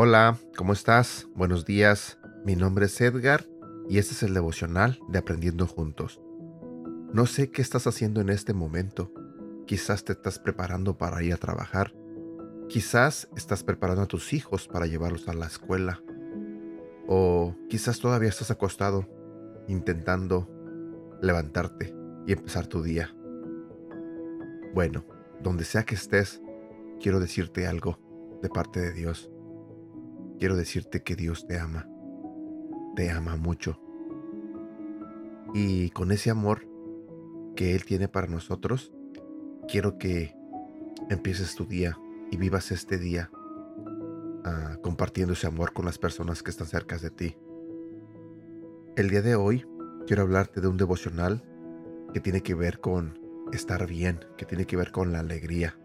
Hola, ¿cómo estás? Buenos días. Mi nombre es Edgar y este es el devocional de Aprendiendo Juntos. No sé qué estás haciendo en este momento. Quizás te estás preparando para ir a trabajar. Quizás estás preparando a tus hijos para llevarlos a la escuela. O quizás todavía estás acostado intentando levantarte y empezar tu día. Bueno, donde sea que estés, quiero decirte algo de parte de Dios quiero decirte que Dios te ama. Te ama mucho. Y con ese amor que Él tiene para nosotros, quiero que empieces tu día y vivas este día compartiendo ese amor con las personas que están cerca de ti. El día de hoy quiero hablarte de un devocional que tiene que ver con estar bien, que tiene que ver con la alegría.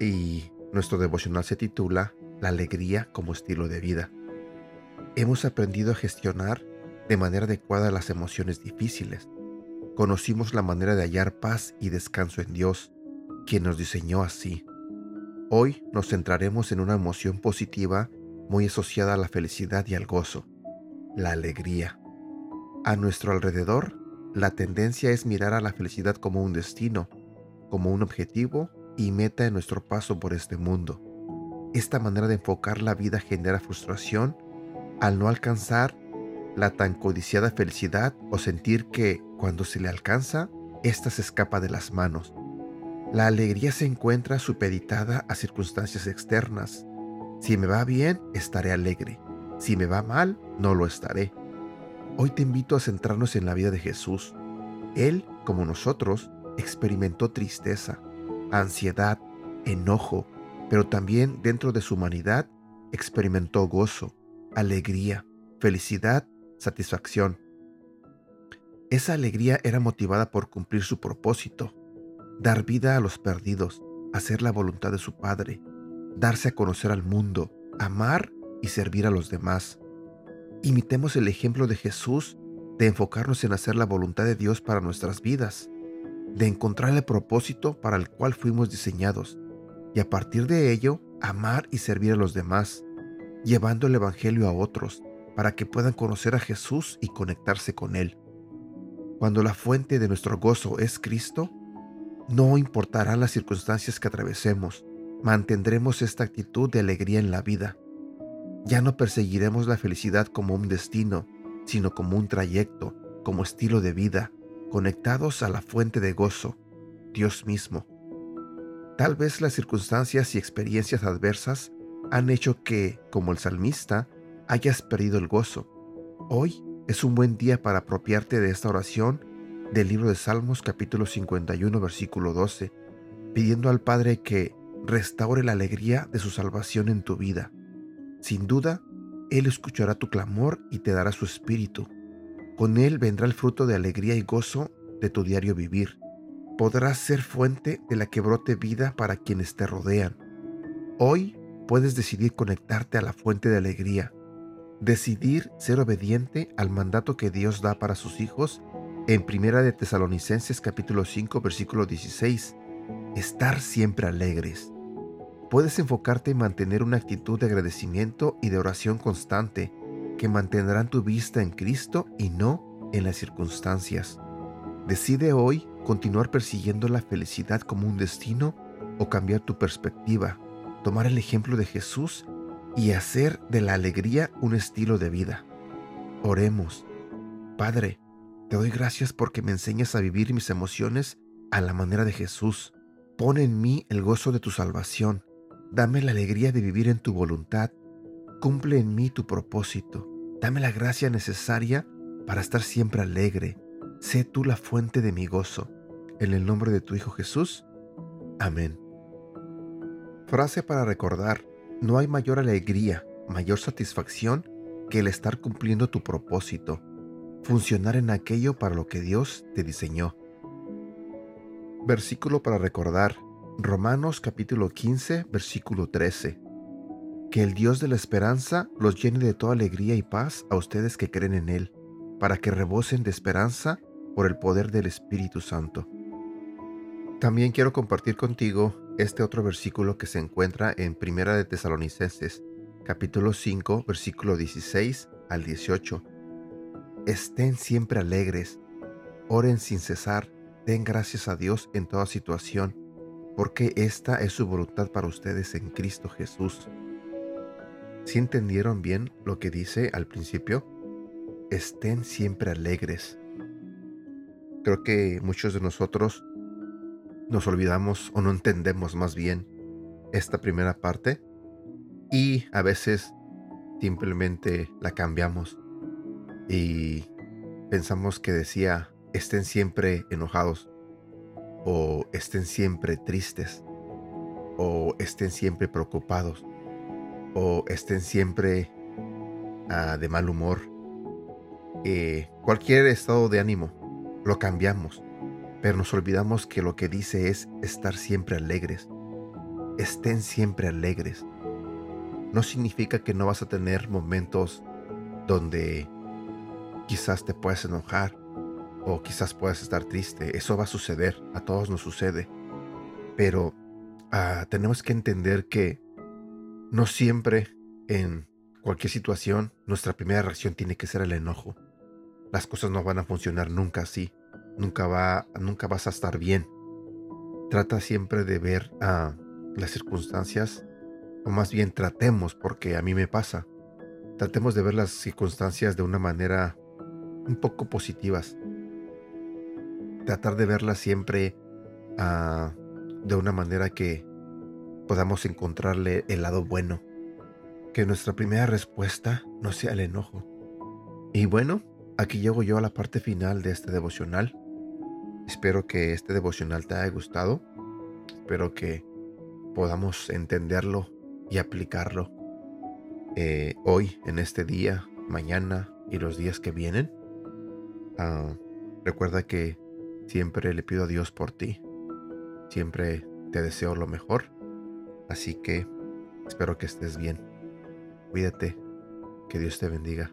Y nuestro devocional se titula la alegría como estilo de vida. Hemos aprendido a gestionar de manera adecuada las emociones difíciles. Conocimos la manera de hallar paz y descanso en Dios, quien nos diseñó así. Hoy nos centraremos en una emoción positiva muy asociada a la felicidad y al gozo, la alegría. A nuestro alrededor, la tendencia es mirar a la felicidad como un destino, como un objetivo y meta en nuestro paso por este mundo. Esta manera de enfocar la vida genera frustración al no alcanzar la tan codiciada felicidad o sentir que cuando se le alcanza, ésta se escapa de las manos. La alegría se encuentra supeditada a circunstancias externas. Si me va bien, estaré alegre. Si me va mal, no lo estaré. Hoy te invito a centrarnos en la vida de Jesús. Él, como nosotros, experimentó tristeza, ansiedad, enojo, pero también dentro de su humanidad experimentó gozo, alegría, felicidad, satisfacción. Esa alegría era motivada por cumplir su propósito, dar vida a los perdidos, hacer la voluntad de su Padre, darse a conocer al mundo, amar y servir a los demás. Imitemos el ejemplo de Jesús de enfocarnos en hacer la voluntad de Dios para nuestras vidas, de encontrar el propósito para el cual fuimos diseñados y a partir de ello amar y servir a los demás, llevando el Evangelio a otros para que puedan conocer a Jesús y conectarse con Él. Cuando la fuente de nuestro gozo es Cristo, no importarán las circunstancias que atravesemos, mantendremos esta actitud de alegría en la vida. Ya no perseguiremos la felicidad como un destino, sino como un trayecto, como estilo de vida, conectados a la fuente de gozo, Dios mismo. Tal vez las circunstancias y experiencias adversas han hecho que, como el salmista, hayas perdido el gozo. Hoy es un buen día para apropiarte de esta oración del libro de Salmos capítulo 51 versículo 12, pidiendo al Padre que restaure la alegría de su salvación en tu vida. Sin duda, Él escuchará tu clamor y te dará su espíritu. Con Él vendrá el fruto de alegría y gozo de tu diario vivir podrás ser fuente de la que brote vida para quienes te rodean. Hoy puedes decidir conectarte a la fuente de alegría, decidir ser obediente al mandato que Dios da para sus hijos en Primera de Tesalonicenses capítulo 5 versículo 16, estar siempre alegres. Puedes enfocarte en mantener una actitud de agradecimiento y de oración constante que mantendrán tu vista en Cristo y no en las circunstancias. Decide hoy continuar persiguiendo la felicidad como un destino o cambiar tu perspectiva, tomar el ejemplo de Jesús y hacer de la alegría un estilo de vida. Oremos. Padre, te doy gracias porque me enseñas a vivir mis emociones a la manera de Jesús. Pon en mí el gozo de tu salvación. Dame la alegría de vivir en tu voluntad. Cumple en mí tu propósito. Dame la gracia necesaria para estar siempre alegre. Sé tú la fuente de mi gozo. En el nombre de tu Hijo Jesús. Amén. Frase para recordar. No hay mayor alegría, mayor satisfacción que el estar cumpliendo tu propósito, funcionar en aquello para lo que Dios te diseñó. Versículo para recordar. Romanos capítulo 15, versículo 13. Que el Dios de la esperanza los llene de toda alegría y paz a ustedes que creen en Él, para que rebosen de esperanza por el poder del Espíritu Santo. También quiero compartir contigo este otro versículo que se encuentra en Primera de Tesalonicenses, capítulo 5, versículo 16 al 18. Estén siempre alegres, oren sin cesar, den gracias a Dios en toda situación, porque esta es su voluntad para ustedes en Cristo Jesús. ¿Sí entendieron bien lo que dice al principio? Estén siempre alegres. Creo que muchos de nosotros nos olvidamos o no entendemos más bien esta primera parte y a veces simplemente la cambiamos y pensamos que decía estén siempre enojados o estén siempre tristes o estén siempre preocupados o estén siempre ah, de mal humor. Eh, cualquier estado de ánimo lo cambiamos, pero nos olvidamos que lo que dice es estar siempre alegres. Estén siempre alegres. No significa que no vas a tener momentos donde quizás te puedas enojar o quizás puedas estar triste. Eso va a suceder, a todos nos sucede. Pero ah, tenemos que entender que no siempre en cualquier situación nuestra primera reacción tiene que ser el enojo. Las cosas no van a funcionar nunca así. Nunca, va, nunca vas a estar bien. Trata siempre de ver a las circunstancias, o más bien tratemos, porque a mí me pasa, tratemos de ver las circunstancias de una manera un poco positivas. Tratar de verlas siempre ah, de una manera que podamos encontrarle el lado bueno. Que nuestra primera respuesta no sea el enojo. Y bueno, aquí llego yo a la parte final de este devocional. Espero que este devocional te haya gustado. Espero que podamos entenderlo y aplicarlo eh, hoy, en este día, mañana y los días que vienen. Ah, recuerda que siempre le pido a Dios por ti. Siempre te deseo lo mejor Así que espero que estés bien. Cuídate. Que Dios te bendiga.